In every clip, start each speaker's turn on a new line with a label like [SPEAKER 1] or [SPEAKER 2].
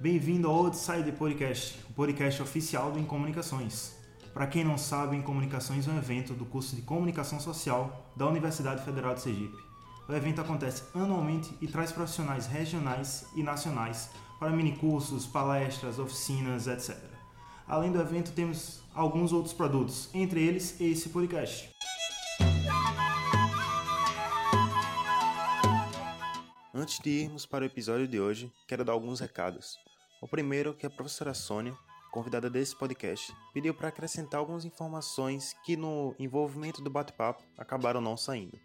[SPEAKER 1] Bem-vindo ao Outside Podcast, o podcast oficial do Incomunicações. Para quem não sabe, Incomunicações é um evento do curso de Comunicação Social da Universidade Federal de Sergipe. O evento acontece anualmente e traz profissionais regionais e nacionais para minicursos, palestras, oficinas, etc. Além do evento, temos alguns outros produtos, entre eles esse podcast. Antes de irmos para o episódio de hoje, quero dar alguns recados. O primeiro é que a professora Sônia, convidada desse podcast, pediu para acrescentar algumas informações que no envolvimento do bate-papo acabaram não saindo.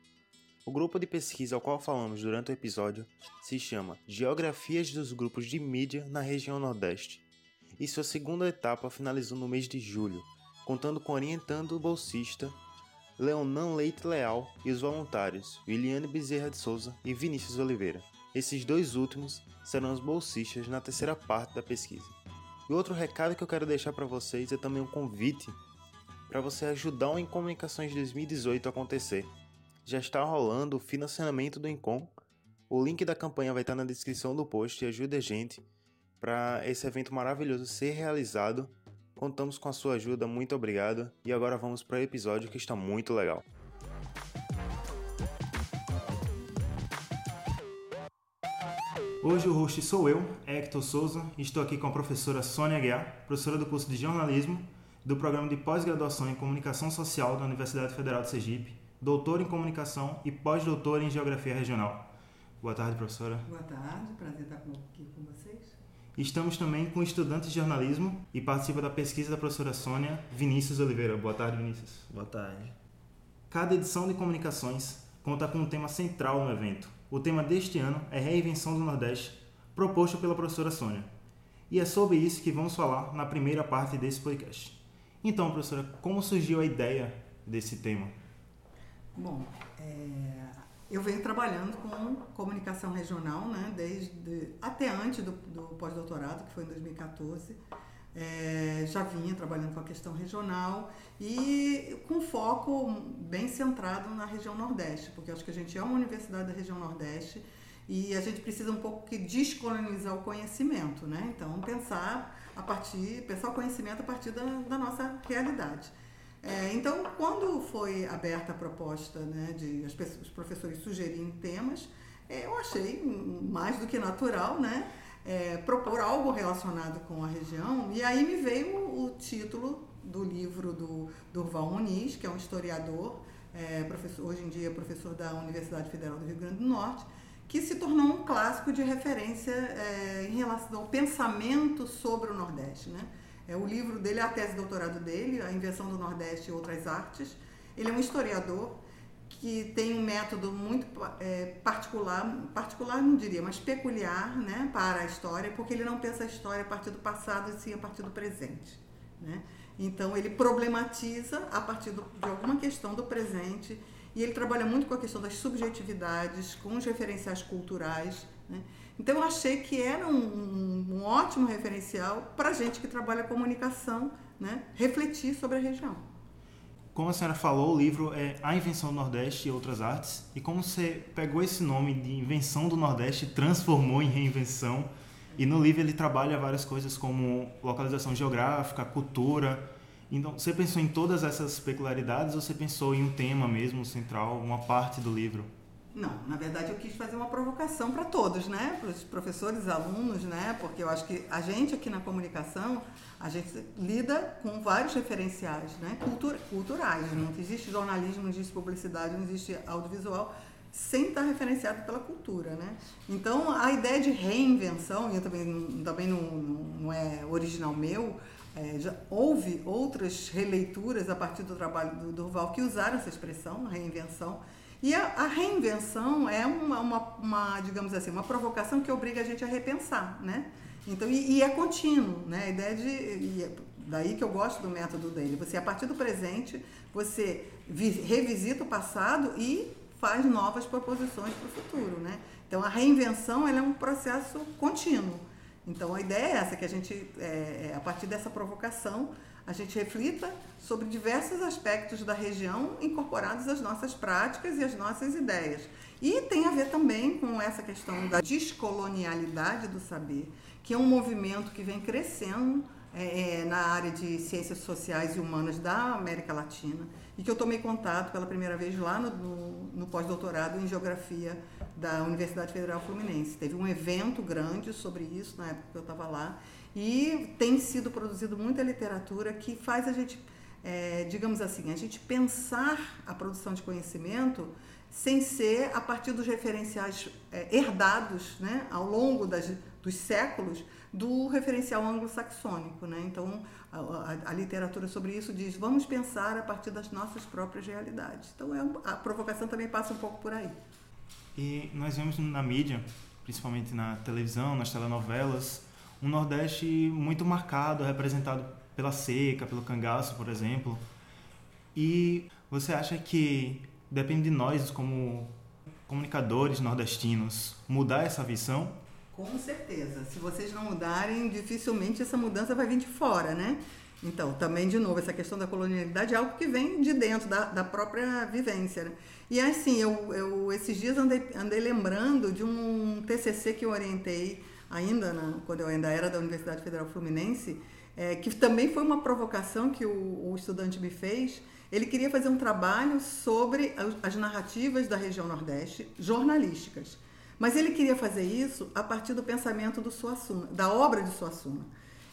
[SPEAKER 1] O grupo de pesquisa ao qual falamos durante o episódio se chama Geografias dos Grupos de Mídia na Região Nordeste, e sua segunda etapa finalizou no mês de julho, contando com orientando o bolsista Leonan Leite Leal e os voluntários Williane Bezerra de Souza e Vinícius Oliveira. Esses dois últimos serão os bolsistas na terceira parte da pesquisa. E outro recado que eu quero deixar para vocês é também um convite para você ajudar o Incomunicações 2018 a acontecer. Já está rolando o financiamento do Incom. O link da campanha vai estar na descrição do post e ajude a gente para esse evento maravilhoso ser realizado Contamos com a sua ajuda, muito obrigado. E agora vamos para o episódio que está muito legal. Hoje o host sou eu, Hector Souza, e estou aqui com a professora Sônia Aguiar, professora do curso de jornalismo do programa de pós-graduação em comunicação social da Universidade Federal de Sergipe, doutora em comunicação e pós-doutora em geografia regional. Boa tarde, professora.
[SPEAKER 2] Boa tarde, prazer estar aqui com vocês.
[SPEAKER 1] Estamos também com estudantes de jornalismo e participa da pesquisa da professora Sônia Vinícius Oliveira. Boa tarde, Vinícius.
[SPEAKER 3] Boa tarde.
[SPEAKER 1] Cada edição de comunicações conta com um tema central no evento. O tema deste ano é Reinvenção do Nordeste, proposto pela professora Sônia. E é sobre isso que vamos falar na primeira parte desse podcast. Então, professora, como surgiu a ideia desse tema?
[SPEAKER 2] Bom, é, eu venho trabalhando com comunicação regional, né, desde até antes do, do pós-doutorado, que foi em 2014. É, já vinha trabalhando com a questão regional e com foco bem centrado na região Nordeste, porque acho que a gente é uma universidade da região Nordeste e a gente precisa um pouco que descolonizar o conhecimento, né? Então pensar a partir, pensar o conhecimento a partir da, da nossa realidade. É, então, quando foi aberta a proposta né, de as pessoas, os professores sugerirem temas, é, eu achei mais do que natural né, é, propor algo relacionado com a região. E aí me veio o, título do livro do Durval Muniz, que é um historiador, é, professor, hoje em dia professor da Universidade Federal do Rio Grande do Norte, que se tornou um clássico de referência é, em relação ao pensamento sobre o Nordeste. Né? É, o livro dele a tese de doutorado dele, A Invenção do Nordeste e Outras Artes. Ele é um historiador que tem um método muito é, particular, particular não diria, mas peculiar né, para a história, porque ele não pensa a história a partir do passado e sim a partir do presente. Né? Então ele problematiza a partir do, de alguma questão do presente e ele trabalha muito com a questão das subjetividades, com os referenciais culturais. Né? Então eu achei que era um, um ótimo referencial para gente que trabalha comunicação, né, refletir sobre a região.
[SPEAKER 1] Como a senhora falou, o livro é A Invenção do Nordeste e Outras Artes. E como você pegou esse nome de Invenção do Nordeste transformou em Reinvenção, e no livro ele trabalha várias coisas como localização geográfica, cultura. Então, você pensou em todas essas peculiaridades ou você pensou em um tema mesmo central, uma parte do livro?
[SPEAKER 2] Não, na verdade eu quis fazer uma provocação para todos, né? Para os professores, alunos, né? Porque eu acho que a gente aqui na comunicação, a gente lida com vários referenciais, né? Cultura, culturais. Não existe jornalismo, não existe publicidade, não existe audiovisual sem estar referenciado pela cultura, né? Então a ideia de reinvenção, e também, também não, não é original meu, é, já houve outras releituras a partir do trabalho do Durval que usaram essa expressão, reinvenção, e a, a reinvenção é uma, uma, uma, digamos assim, uma provocação que obriga a gente a repensar, né? Então, e, e é contínuo, né? A ideia de. É daí que eu gosto do método dele. Você, a partir do presente, você vi, revisita o passado e faz novas proposições para o futuro, né? Então, a reinvenção é um processo contínuo. Então, a ideia é essa, que a gente, é, é a partir dessa provocação, a gente reflita sobre diversos aspectos da região incorporados às nossas práticas e às nossas ideias. E tem a ver também com essa questão da descolonialidade do saber, que é um movimento que vem crescendo é, é, na área de ciências sociais e humanas da América Latina e que eu tomei contato pela primeira vez lá no, no, no pós-doutorado em Geografia da Universidade Federal Fluminense. Teve um evento grande sobre isso na época que eu estava lá e tem sido produzido muita literatura que faz a gente, é, digamos assim, a gente pensar a produção de conhecimento sem ser a partir dos referenciais é, herdados né, ao longo das, dos séculos do referencial anglo-saxônico. Né? Então, a, a, a, literatura sobre isso diz: vamos pensar a partir das nossas próprias realidades. Então, é, a provocação também passa um pouco por aí.
[SPEAKER 1] E nós vemos na mídia, principalmente na televisão, nas telenovelas, um Nordeste muito marcado, representado pela seca, pelo cangaço, por exemplo. E você acha que depende de nós, como comunicadores nordestinos, mudar essa visão?
[SPEAKER 2] Com certeza. Se vocês não mudarem, dificilmente essa mudança vai vir de fora, né? Então, também, de novo, essa questão da colonialidade é algo que vem de dentro da, da própria vivência. Né? E assim, eu, eu esses dias andei, andei lembrando de um TCC que eu orientei ainda, na, quando eu ainda era da Universidade Federal Fluminense, é, que também foi uma provocação que o, o estudante me fez, ele queria fazer um trabalho sobre as narrativas da região Nordeste, jornalísticas. Mas ele queria fazer isso a partir do pensamento do Suassuna, da obra de Suassuna.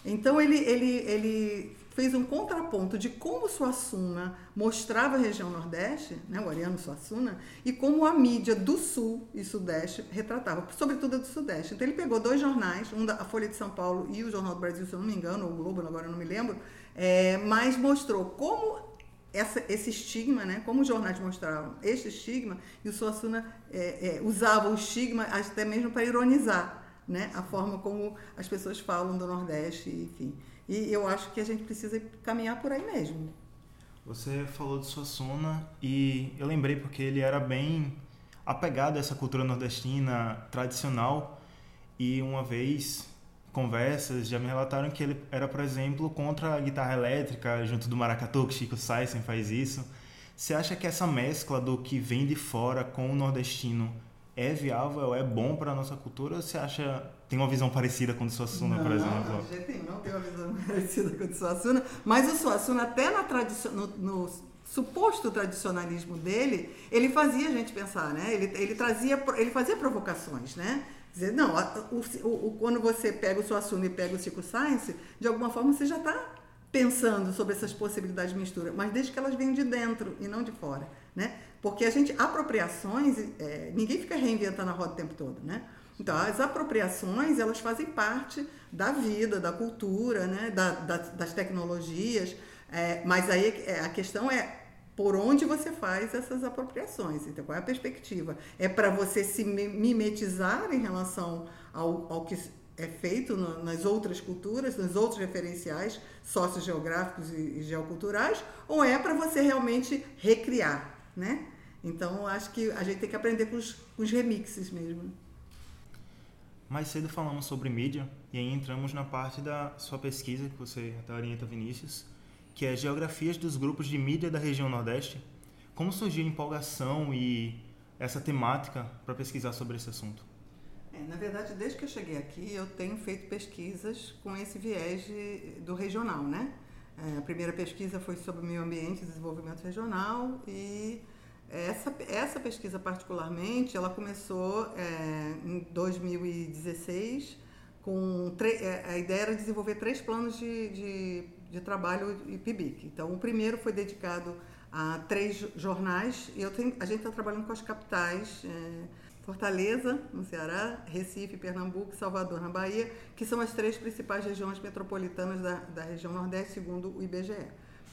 [SPEAKER 2] Então ele, ele, ele fez um contraponto de como Suassuna mostrava a região Nordeste, né, o Ariano Suassuna, e como a mídia do Sul e Sudeste retratava, sobretudo a do Sudeste. Então ele pegou dois jornais, um da Folha de São Paulo e o Jornal do Brasil, se eu não me engano, ou o Globo, agora eu não me lembro, é, mas mostrou como essa, esse estigma, né? como os jornais mostravam esse estigma, e o Suassuna é, é, usava o estigma até mesmo para ironizar né? a forma como as pessoas falam do Nordeste, enfim. E eu acho que a gente precisa caminhar por aí mesmo.
[SPEAKER 1] Você falou de Suassuna e eu lembrei porque ele era bem apegado a essa cultura nordestina tradicional e uma vez conversas já me relataram que ele era, por exemplo, contra a guitarra elétrica, junto do maracatu, que Chico Saisen faz isso. Você acha que essa mescla do que vem de fora com o nordestino é viável, é bom para a nossa cultura? Ou você acha tem uma visão parecida com o de Suassuna,
[SPEAKER 2] não,
[SPEAKER 1] por exemplo?
[SPEAKER 2] Não, de jeito nenhum, não tem uma visão parecida com o de Suassuna, mas o Suassuna até na tradição, no, no suposto tradicionalismo dele, ele fazia a gente pensar, né? Ele, ele trazia, ele fazia provocações, né? Dizer, não, o, o, quando você pega o Suassuna e pega o Chico Science, de alguma forma você já está pensando sobre essas possibilidades de mistura, mas desde que elas venham de dentro e não de fora, né? Porque a gente, apropriações, é, ninguém fica reinventando a roda o tempo todo, né? Então, as apropriações, elas fazem parte da vida, da cultura, né? Da, da, das tecnologias, é, mas aí é, a questão é por onde você faz essas apropriações. Então, qual é a perspectiva? É para você se mimetizar em relação ao, ao que é feito no, nas outras culturas, nos outros referenciais sociogeográficos e, e geoculturais, ou é para você realmente recriar, né? Então, acho que a gente tem que aprender com os, com os remixes mesmo.
[SPEAKER 1] Mais cedo falamos sobre mídia e aí entramos na parte da sua pesquisa que você até orienta Vinícius, que é Geografias dos Grupos de Mídia da Região Nordeste. Como surgiu a empolgação e essa temática para pesquisar sobre esse assunto?
[SPEAKER 2] É, na verdade, desde que eu cheguei aqui, eu tenho feito pesquisas com esse viés de, do regional, né? É, a primeira pesquisa foi sobre meio ambiente e desenvolvimento regional e essa, essa pesquisa particularmente, ela começou é, em 2016 com é, a ideia era desenvolver três planos de, de de trabalho IPBIC. Então, o primeiro foi dedicado a três jornais e eu tenho, a gente está trabalhando com as capitais, é, Fortaleza, no Ceará, Recife, Pernambuco, Salvador, na Bahia, que são as três principais regiões metropolitanas da, da região Nordeste, segundo o IBGE.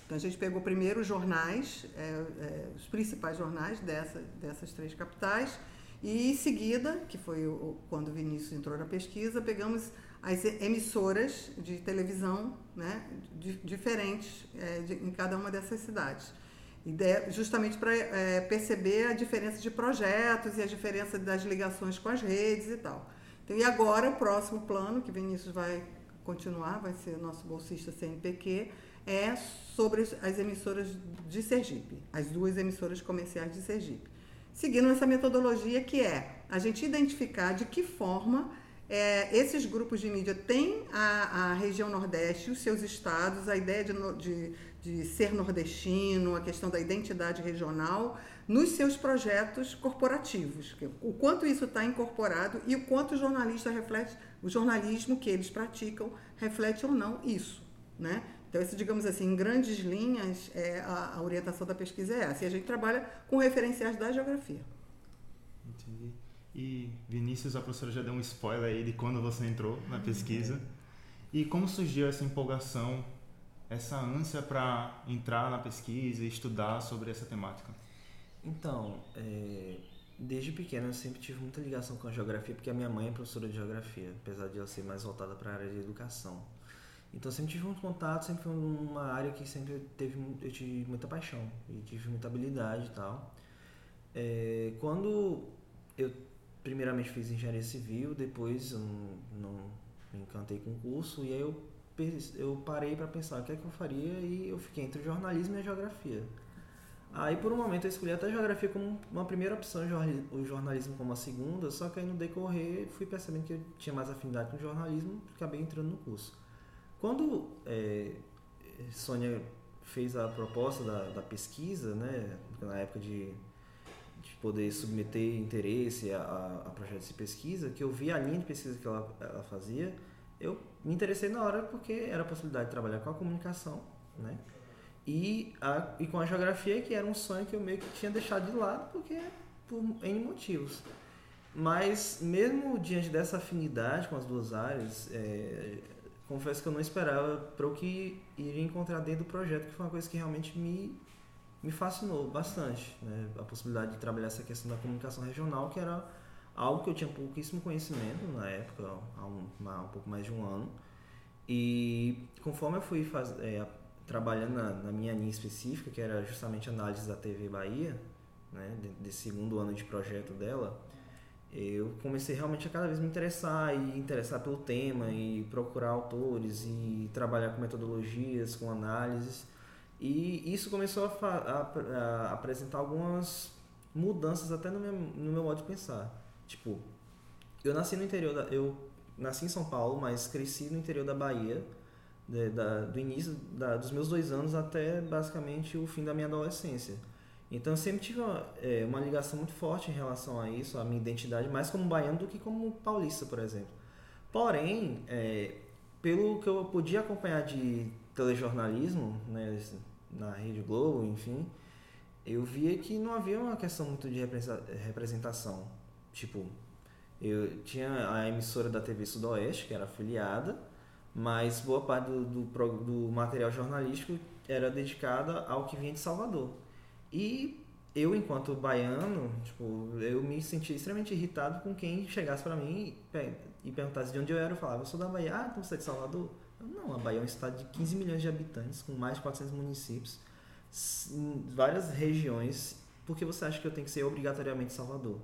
[SPEAKER 2] Então, a gente pegou primeiro os jornais, é, é, os principais jornais dessa, dessas três capitais, e em seguida, que foi o, quando o Vinícius entrou na pesquisa, pegamos as emissoras de televisão né, diferentes é, de, em cada uma dessas cidades. Ideia, justamente para é, perceber a diferença de projetos e a diferença das ligações com as redes e tal. Então, e agora, o próximo plano, que Vinícius vai continuar, vai ser nosso bolsista CNPq, é sobre as emissoras de Sergipe, as duas emissoras comerciais de Sergipe. Seguindo essa metodologia que é a gente identificar de que forma é, esses grupos de mídia têm a, a, região Nordeste, os seus estados, a ideia de, de, de, ser nordestino, a questão da identidade regional, nos seus projetos corporativos. O quanto isso está incorporado e o quanto o jornalista reflete, o jornalismo que eles praticam reflete ou não isso. Né? Então, isso, digamos assim, em grandes linhas, é, a, a orientação da pesquisa é essa. E a gente trabalha com referenciais da geografia.
[SPEAKER 1] E Vinícius, a professora já deu um spoiler aí de quando você entrou na pesquisa. E como surgiu essa empolgação, essa ânsia para entrar na pesquisa e estudar sobre essa temática?
[SPEAKER 3] Então, é, desde pequeno eu sempre tive muita ligação com a geografia, porque a minha mãe é professora de geografia, apesar de ela ser mais voltada para a área de educação. Então sempre tive muito contato, sempre foi uma área que sempre teve eu tive muita paixão e tive muita habilidade e tal. É, quando eu primeiramente fiz engenharia civil, depois eu não, me encantei com o curso e aí eu, eu parei para pensar o que é que eu faria e eu fiquei entre o jornalismo e a geografia. Aí por um momento eu escolhi até a geografia como uma primeira opção o jornalismo como a segunda, só que aí no decorrer fui percebendo que eu tinha mais afinidade com o jornalismo e acabei entrando no curso. Quando é, Sônia fez a proposta da, da pesquisa, né, na época de poder submeter interesse a, a, projetos de pesquisa, que eu vi a linha de pesquisa que ela, ela fazia, eu me interessei na hora porque era a possibilidade de trabalhar com a comunicação, né? E, a, e com a geografia, que era um sonho que eu meio que tinha deixado de lado, porque por N motivos. Mas, mesmo diante dessa afinidade com as duas áreas, é, confesso que eu não esperava para o que iria encontrar dentro do projeto, que foi uma coisa que realmente me me fascinou bastante, né? A possibilidade de trabalhar essa questão da comunicação regional, que era algo que eu tinha pouquíssimo conhecimento na época, há um, há um pouco mais de um ano. E conforme eu fui faz, é, trabalhando na, na, minha linha específica, que era justamente análise da TV Bahia, né, desse segundo ano de projeto dela, eu comecei realmente a cada vez me interessar e interessar pelo tema e procurar autores e trabalhar com metodologias, com análises e isso começou a, a, a apresentar algumas mudanças até no meu, no meu modo de pensar. Tipo, eu nasci no interior da, eu nasci em São Paulo, mas cresci no interior da Bahia, de, da, do início da, dos meus dois anos até basicamente o fim da minha adolescência. Então eu sempre tive uma, é, uma ligação muito forte em relação a isso, a minha identidade, mais como baiano do que como paulista, por exemplo. Porém, é, pelo que eu podia acompanhar de telejornalismo, né, na Rede Globo, enfim, eu via que não havia uma questão muito de representação. Tipo, eu tinha a emissora da TV Sudoeste, que era afiliada, mas boa parte do, do, do material jornalístico era dedicada ao que vinha de Salvador. E eu, enquanto baiano, tipo, eu me sentia extremamente irritado com quem chegasse para mim e perguntasse de onde eu era. Eu falava, eu sou da Bahia. Ah, então você é de Salvador? Não, a Bahia é um estado de 15 milhões de habitantes, com mais de 400 municípios, várias regiões. Por que você acha que eu tenho que ser obrigatoriamente Salvador?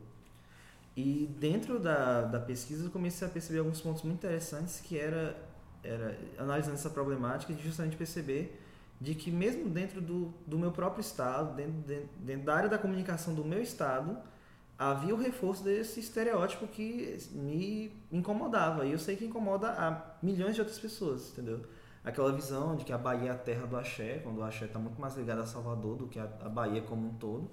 [SPEAKER 3] E dentro da, da pesquisa eu comecei a perceber alguns pontos muito interessantes que era, era analisando essa problemática de justamente perceber de que mesmo dentro do, do meu próprio estado, dentro, dentro, dentro da área da comunicação do meu estado, havia o reforço desse estereótipo que me incomodava. E eu sei que incomoda a milhões de outras pessoas, entendeu? Aquela visão de que a Bahia é a terra do axé, quando o axé está muito mais ligado a Salvador do que a, Bahia como um todo.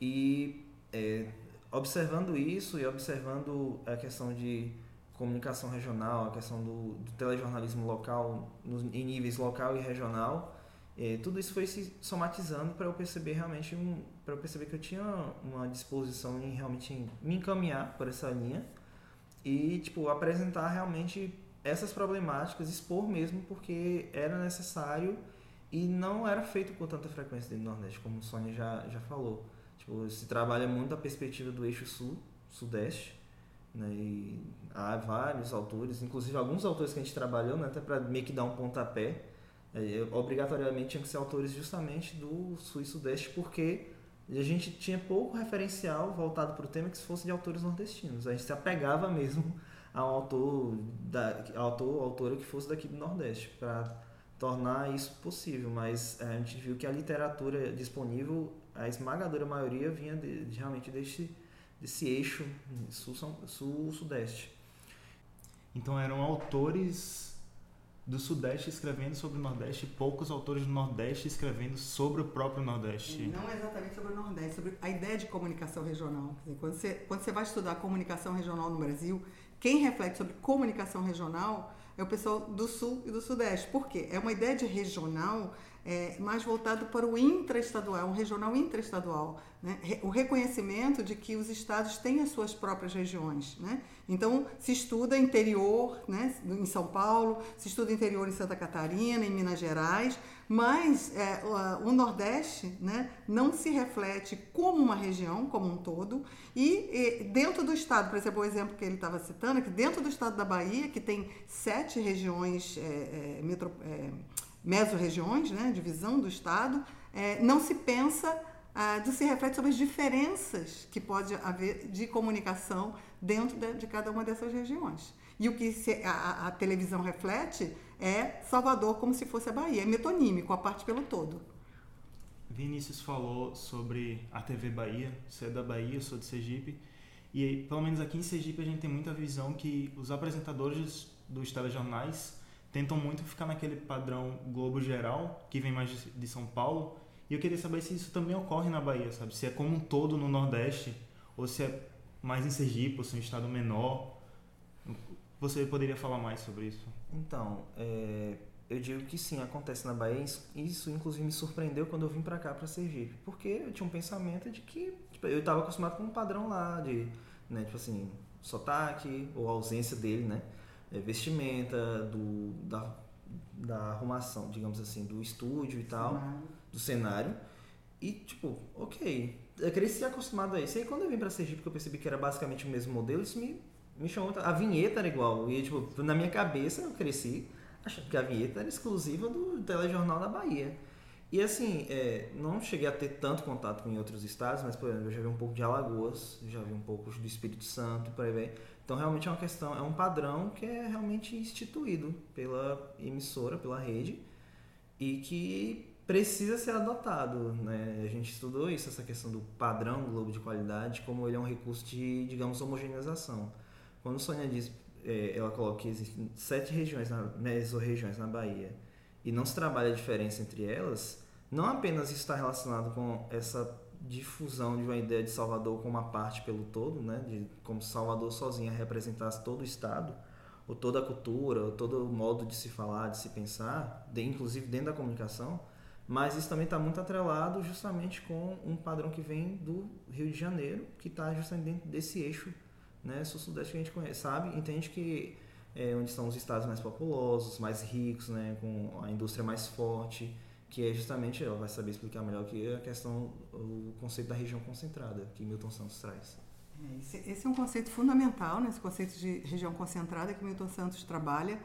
[SPEAKER 3] E é, observando isso e observando a questão de comunicação regional, a questão do, do telejornalismo local, nos, em níveis local e regional, é, tudo isso foi se somatizando para eu perceber realmente um, para eu perceber que eu tinha uma disposição em realmente me encaminhar por essa linha e tipo apresentar realmente essas problemáticas, expor mesmo porque era necessário e não era feito com tanta frequência dentro do Nordeste, como o Sônia já, já falou. Tipo, se trabalha muito a perspectiva do eixo sul, sudeste, né? E há vários autores, inclusive alguns autores que a gente trabalhou, né, até para meio que dar um pontapé obrigatoriamente tinham que ser autores justamente do sul e sudeste, porque a gente tinha pouco referencial voltado para o tema que fosse de autores nordestinos. A gente se apegava mesmo a um autor, da, autor autora que fosse daqui do Nordeste, para tornar isso possível. Mas é, a gente viu que a literatura disponível, a esmagadora maioria vinha de, de realmente desse, desse eixo sul-sudeste.
[SPEAKER 1] Então eram autores do Sudeste escrevendo sobre o Nordeste poucos autores do Nordeste escrevendo sobre o próprio Nordeste.
[SPEAKER 2] Não exatamente sobre o Nordeste, sobre a ideia de comunicação regional. Quando você, quando você vai estudar comunicação regional no Brasil, quem reflete sobre comunicação regional é o pessoal do Sul e do Sudeste. Por quê? É uma ideia de regional é, mais voltado para o intraestadual, um regional intraestadual. Né? O reconhecimento de que os estados têm as suas próprias regiões. Né? Então, se estuda interior né, em São Paulo, se estuda interior em Santa Catarina, em Minas Gerais, mas é, o Nordeste né, não se reflete como uma região, como um todo, e, e dentro do estado, por exemplo, o exemplo que ele estava citando, é que dentro do estado da Bahia, que tem sete regiões é, é, é, mesorregiões, né, divisão do Estado, é, não se pensa, ah, se reflete sobre as diferenças que pode haver de comunicação dentro de, de cada uma dessas regiões. E o que se, a, a, televisão reflete é Salvador como se fosse a Bahia, é metonímico, a parte pelo todo.
[SPEAKER 1] Vinícius falou sobre a TV Bahia, você é da Bahia, eu sou de Sergipe, e pelo menos aqui em Sergipe a gente tem muita visão que os apresentadores dos telejornais tentam muito ficar naquele padrão Globo geral, que vem mais de, São Paulo. E eu queria saber se isso também ocorre na Bahia, sabe? Se é como um todo no Nordeste, ou se é mais em Sergipe, ou se é um estado menor. Você poderia falar mais sobre isso?
[SPEAKER 3] Então, é, eu digo que sim, acontece na Bahia. Isso, inclusive, me surpreendeu quando eu vim para cá, para Sergipe. Porque eu tinha um pensamento de que tipo, eu estava acostumado com um padrão lá, de, né, tipo assim, sotaque ou ausência dele, né? É, vestimenta, do, da, da arrumação, digamos assim, do estúdio e tal, cenário. do cenário. E, tipo, ok, eu cresci acostumado a isso. E aí, quando eu vim pra Sergipe, que eu percebi que era basicamente o mesmo modelo, isso me, me chamou. A vinheta era igual. E, tipo, na minha cabeça, eu cresci achando que a vinheta era exclusiva do telejornal da Bahia. E assim, é, não cheguei a ter tanto contato com outros estados, mas, por exemplo, eu já vi um pouco de Alagoas, já vi um pouco do Espírito Santo, por aí vem. Então, realmente é uma questão, é um padrão que é realmente instituído pela emissora, pela rede, e que precisa ser adotado. Né? A gente estudou isso, essa questão do padrão Globo de qualidade, como ele é um recurso de, digamos, homogeneização. Quando Sônia diz, é, ela coloca que existem sete regiões, na, mesorregiões na Bahia, e não se trabalha a diferença entre elas, não apenas está relacionado com essa difusão de uma ideia de Salvador como uma parte pelo todo, né, de como Salvador sozinha representasse todo o estado, ou toda a cultura, ou todo o modo de se falar, de se pensar, de, inclusive dentro da comunicação, mas isso também está muito atrelado justamente com um padrão que vem do Rio de Janeiro, que está justamente dentro desse eixo né, sul-sudeste que a gente conhece, sabe, entende que é onde estão os estados mais populosos, mais ricos, né, com a indústria mais forte, que é justamente, ela vai saber explicar melhor que a questão, o conceito da região concentrada, que Milton Santos traz.
[SPEAKER 2] É, esse, esse, é um conceito fundamental, né, esse conceito de região concentrada que Milton Santos trabalha,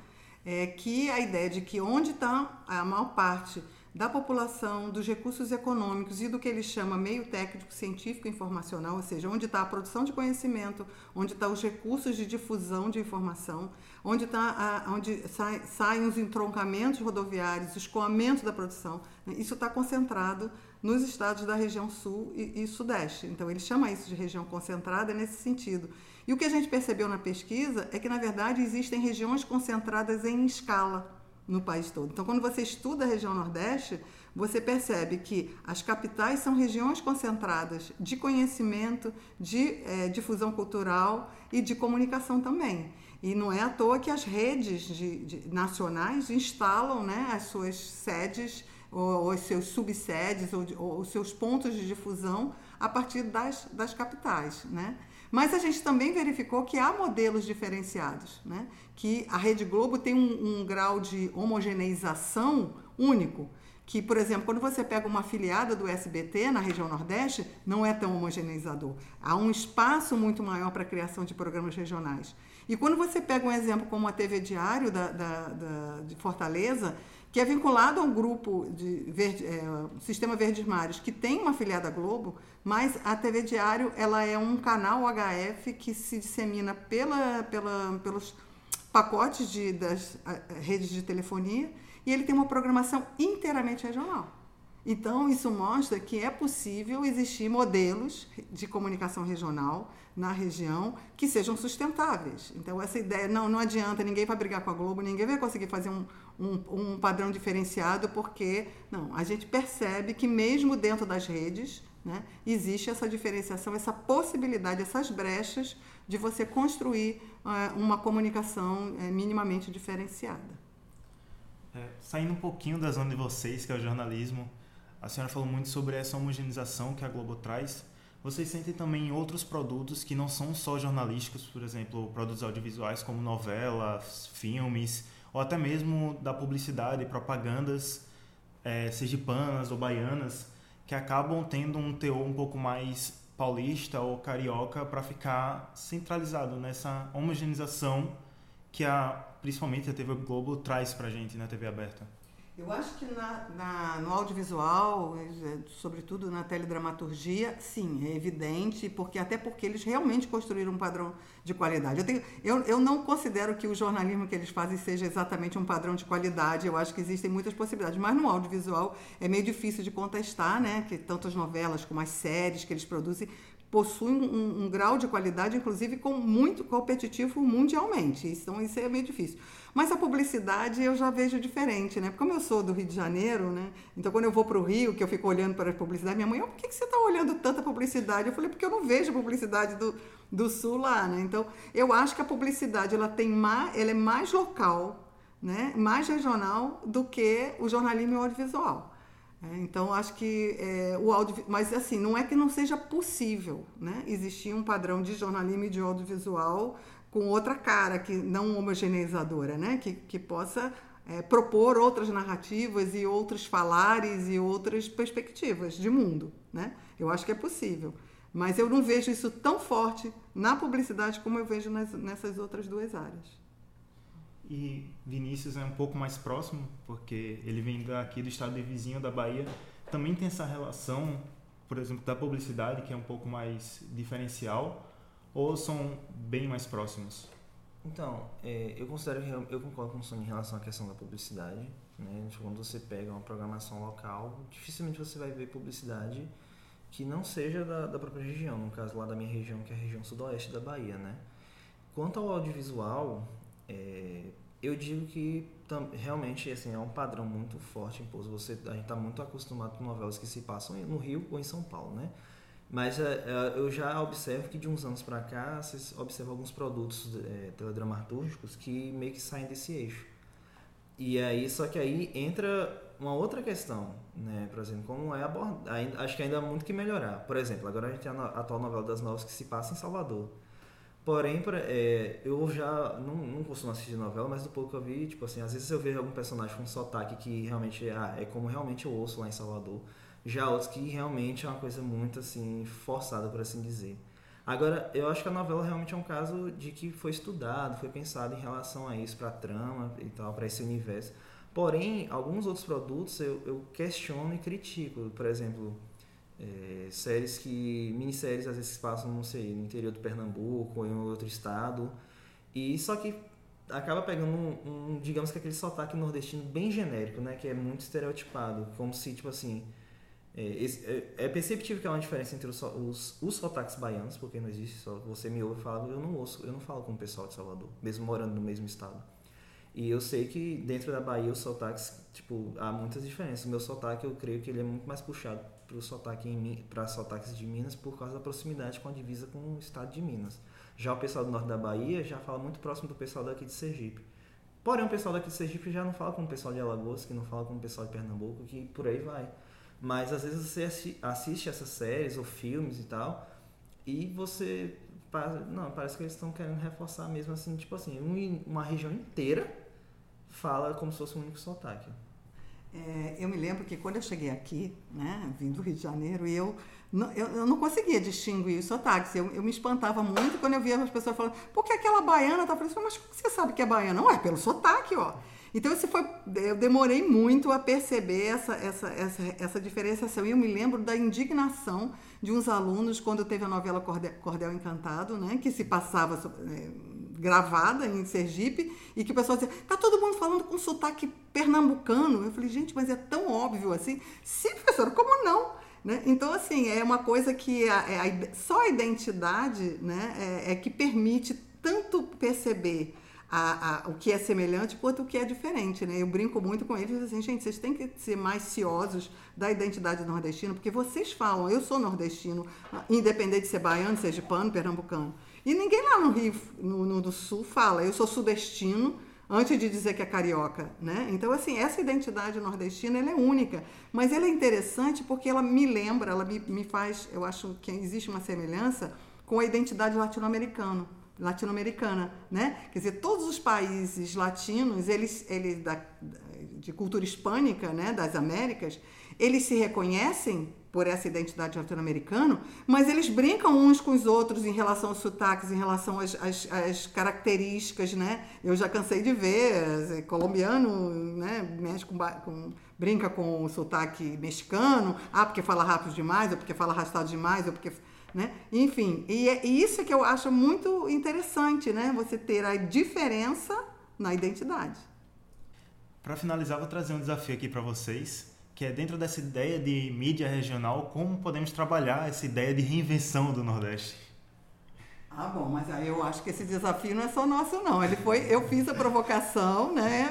[SPEAKER 2] é que a ideia de que onde está a maior parte da população, dos recursos econômicos e do que ele chama meio técnico, científico informacional, ou seja, onde está a produção de conhecimento, onde estão tá os recursos de difusão de informação, onde, tá a, onde sai, saem os entroncamentos rodoviários, o escoamento da produção. Né? Isso está concentrado nos estados da região sul e, e sudeste. Então, ele chama isso de região concentrada nesse sentido. E o que a gente percebeu na pesquisa é que, na verdade, existem regiões concentradas em escala no país todo. Então, quando você estuda a região Nordeste, você percebe que as capitais são regiões concentradas de conhecimento, de é, difusão cultural e de comunicação também. E não é à toa que as redes de, de, nacionais instalam né, as suas sedes, ou, ou os seus subsedes, ou, ou, os seus pontos de difusão a partir das, das capitais. Né? Mas a gente também verificou que há modelos diferenciados, né? que a Rede Globo tem um, um grau de homogeneização único que, por exemplo, quando você pega uma afiliada do SBT na região Nordeste, não é tão homogeneizador. Há um espaço muito maior para a criação de programas regionais. E quando você pega um exemplo como a TV Diário da, da, da de Fortaleza, que é vinculado a um grupo de Verde, é, Sistema Verdes Mares, que tem uma afiliada Globo, mas a TV Diário ela é um canal HF que se dissemina pela, pela, pelos pacotes de, das redes de telefonia e ele tem uma programação inteiramente regional. Então, isso mostra que é possível existir modelos de comunicação regional na região que sejam sustentáveis. Então, essa ideia, não, não adianta, ninguém vai brigar com a Globo, ninguém vai conseguir fazer um, um, um padrão diferenciado, porque, não, a gente percebe que mesmo dentro das redes, né, existe essa diferenciação, essa possibilidade, essas brechas de você construir uh, uma comunicação uh, minimamente diferenciada.
[SPEAKER 1] É, saindo um pouquinho da zona de vocês, que é o jornalismo, a senhora falou muito sobre essa homogeneização que a Globo traz. Vocês sentem também outros produtos que não são só jornalísticos, por exemplo, produtos audiovisuais como novelas, filmes, ou até mesmo da publicidade, propagandas é, sergipanas ou baianas, que acabam tendo um teor um pouco mais paulista ou carioca para ficar centralizado nessa homogeneização que a, principalmente a TV Globo traz para gente na TV aberta.
[SPEAKER 2] Eu acho que na, na, no audiovisual, é, sobretudo na teledramaturgia, sim, é evidente, porque até porque eles realmente construíram um padrão de qualidade. Eu, tenho, eu, eu não considero que o jornalismo que eles fazem seja exatamente um padrão de qualidade, eu acho que existem muitas possibilidades, mas no audiovisual é meio difícil de contestar, né? Que tantas novelas como as séries que eles produzem possuem um, um grau de qualidade, inclusive, com muito competitivo mundialmente. Então, isso é meio difícil. Mas a publicidade eu já vejo diferente, né? Como eu sou do Rio de Janeiro, né? Então, quando eu vou para o Rio, que eu fico olhando para a publicidade, minha mãe, oh, por que, que você está olhando tanta publicidade? Eu falei, porque eu não vejo publicidade do, do Sul lá, né? Então, eu acho que a publicidade ela tem mais, ela é mais local, né? mais regional do que o jornalismo audiovisual. É, então, acho que é, o áudio. Mas, assim, não é que não seja possível né? existir um padrão de jornalismo e de audiovisual com outra cara, que não homogeneizadora, né? que, que possa é, propor outras narrativas e outros falares e outras perspectivas de mundo. Né? Eu acho que é possível. Mas eu não vejo isso tão forte na publicidade como eu vejo nas, nessas outras duas áreas.
[SPEAKER 1] E Vinícius é um pouco mais próximo, porque ele vem daqui do estado de vizinho da Bahia. Também tem essa relação, por exemplo, da publicidade, que é um pouco mais diferencial, ou são bem mais próximos?
[SPEAKER 3] Então, é, eu considero eu concordo com o Sônia em relação à questão da publicidade. Né? Tipo, quando você pega uma programação local, dificilmente você vai ver publicidade que não seja da, da própria região, no caso lá da minha região, que é a região sudoeste da Bahia, né? Quanto ao audiovisual, é, eu digo que realmente assim, é um padrão muito forte imposto. Você, a gente está muito acostumado com novelas que se passam no Rio ou em São Paulo, né? Mas é, é, eu já observo que de uns anos para cá, você observa alguns produtos é, teledramatúrgicos que meio que saem desse eixo. E aí, só que aí entra uma outra questão, né? Por exemplo, como é abordar. Acho que ainda há muito que melhorar. Por exemplo, agora a gente tem a atual novela das novas que se passa em Salvador. Porém, é, eu já não, não costumo assistir novela, mas do pouco que eu vi, tipo assim, às vezes eu vejo algum personagem com sotaque que realmente ah, é como realmente eu ouço lá em Salvador. Já outros que realmente é uma coisa muito assim, forçada, por assim dizer. Agora, eu acho que a novela realmente é um caso de que foi estudado, foi pensado em relação a isso, para trama e tal, para esse universo. Porém, alguns outros produtos eu, eu questiono e critico. Por exemplo, é, séries que. minisséries às vezes passam, não sei, no interior do Pernambuco ou em outro estado. E só que acaba pegando um, um, digamos que aquele sotaque nordestino bem genérico, né? Que é muito estereotipado. Como se, tipo assim. É, é, é perceptível que há uma diferença entre os, os, os sotaques baianos, porque não existe só. Você me ouve falar, eu não ouço, eu não falo com o pessoal de Salvador, mesmo morando no mesmo estado. E eu sei que dentro da Bahia os sotaques, tipo, há muitas diferenças. O meu sotaque, eu creio que ele é muito mais puxado para sotaque sotaques de Minas por causa da proximidade com a divisa com o estado de Minas. Já o pessoal do norte da Bahia já fala muito próximo do pessoal daqui de Sergipe. Porém, o pessoal daqui de Sergipe já não fala com o pessoal de Alagoas, que não fala com o pessoal de Pernambuco, que por aí vai. Mas às vezes você assiste essas séries ou filmes e tal, e você. Não, parece que eles estão querendo reforçar mesmo assim, tipo assim, uma região inteira fala como se fosse um único sotaque.
[SPEAKER 2] É, eu me lembro que quando eu cheguei aqui, né, vim do Rio de Janeiro, eu não, eu, eu não conseguia distinguir os sotaques. Eu, eu me espantava muito quando eu via as pessoas falando, por que aquela baiana tá falando? Mas como você sabe que é baiana? Não, é pelo sotaque, ó. Então, isso foi, eu demorei muito a perceber essa, essa, essa, essa diferenciação. E eu me lembro da indignação de uns alunos quando teve a novela Cordel, Cordel Encantado, né, que se passava é, gravada em Sergipe e que o pessoal dizia, tá todo mundo falando com sotaque pernambucano. Eu falei, gente, mas é tão óbvio assim. Sim, professora, como não? Né? Então, assim, é uma coisa que a, é a, só a identidade né, é, é que permite tanto perceber a, a, o que é semelhante quanto o que é diferente, né? Eu brinco muito com eles assim, gente, vocês têm que ser mais ciosos da identidade nordestina, porque vocês falam, eu sou nordestino, independente de ser baiano, sergipano, pernambucano. E ninguém lá no Rio, no, no do Sul, fala, eu sou sudestino, antes de dizer que é carioca, né? Então, assim, essa identidade nordestina, ela é única, mas ela é interessante porque ela me lembra, ela me, me faz, eu acho que existe uma semelhança com a identidade latino-americana, latino-americana, né? Quer dizer, todos os países latinos, eles, eles da, de cultura hispânica, né, das Américas, eles se reconhecem por essa identidade latino-americana, mas eles brincam uns com os outros em relação aos sotaques, em relação às, às, às características, né? Eu já cansei de ver colombiano, né, mexe com, com, brinca com o sotaque mexicano, ah, porque fala rápido demais, ou porque fala arrastado demais, ou porque né? Enfim, e, é, e isso é que eu acho muito interessante, né? Você ter a diferença na identidade.
[SPEAKER 1] Para finalizar, vou trazer um desafio aqui para vocês que é dentro dessa ideia de mídia regional, como podemos trabalhar essa ideia de reinvenção do Nordeste?
[SPEAKER 2] Ah, bom, mas aí eu acho que esse desafio não é só nosso, não. Ele foi, eu fiz a provocação, né?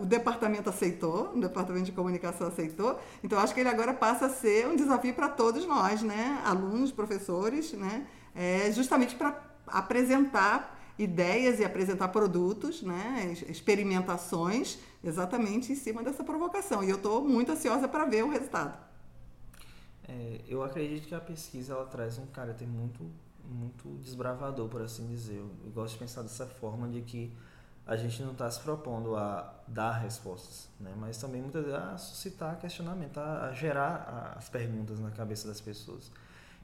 [SPEAKER 2] o departamento aceitou, o departamento de comunicação aceitou. Então acho que ele agora passa a ser um desafio para todos nós, né? Alunos, professores, né? É justamente para apresentar ideias e apresentar produtos, né? Experimentações exatamente em cima dessa provocação. E eu estou muito ansiosa para ver o resultado.
[SPEAKER 3] É, eu acredito que a pesquisa ela traz um caráter muito, muito desbravador, por assim dizer. Eu, gosto de pensar dessa forma de que a gente não está se propondo a dar respostas, né? mas também muitas vezes a suscitar questionamento, a, a gerar as perguntas na cabeça das pessoas.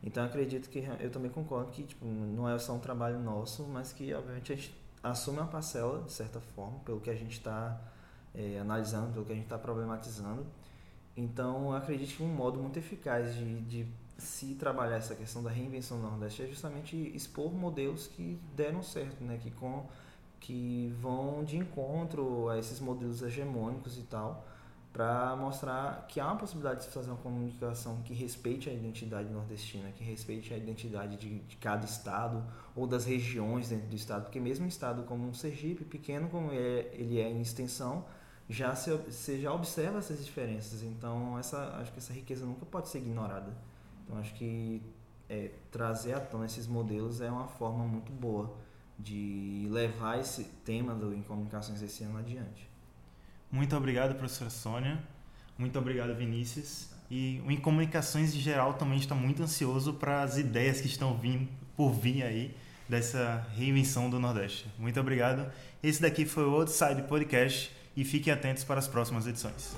[SPEAKER 3] Então acredito que eu também concordo que tipo, não é só um trabalho nosso, mas que obviamente a gente assume uma parcela de certa forma pelo que a gente está é, analisando, pelo que a gente está problematizando. Então, acredito que um modo muito eficaz de, de se trabalhar essa questão da reinvenção do Nordeste é justamente expor modelos que deram certo, né? que, com, que vão de encontro a esses modelos hegemônicos e tal, para mostrar que há uma possibilidade de se fazer uma comunicação que respeite a identidade nordestina, que respeite a identidade de, de, cada estado ou das regiões dentro do estado, porque mesmo um estado como um Sergipe, pequeno como ele é, ele é em extensão, já se, já observa essas diferenças. Então, essa, acho que essa riqueza nunca pode ser ignorada. Então, acho que é, trazer à tona esses modelos é uma forma muito boa de levar esse tema do, em comunicações esse ano adiante.
[SPEAKER 1] Muito obrigado, professora Sônia. Muito obrigado, Vinícius. E o Em Comunicações em geral também está muito ansioso para as ideias que estão vindo por vir aí dessa reinvenção do Nordeste. Muito obrigado. Esse daqui foi o Outside Podcast e fiquem atentos para as próximas edições.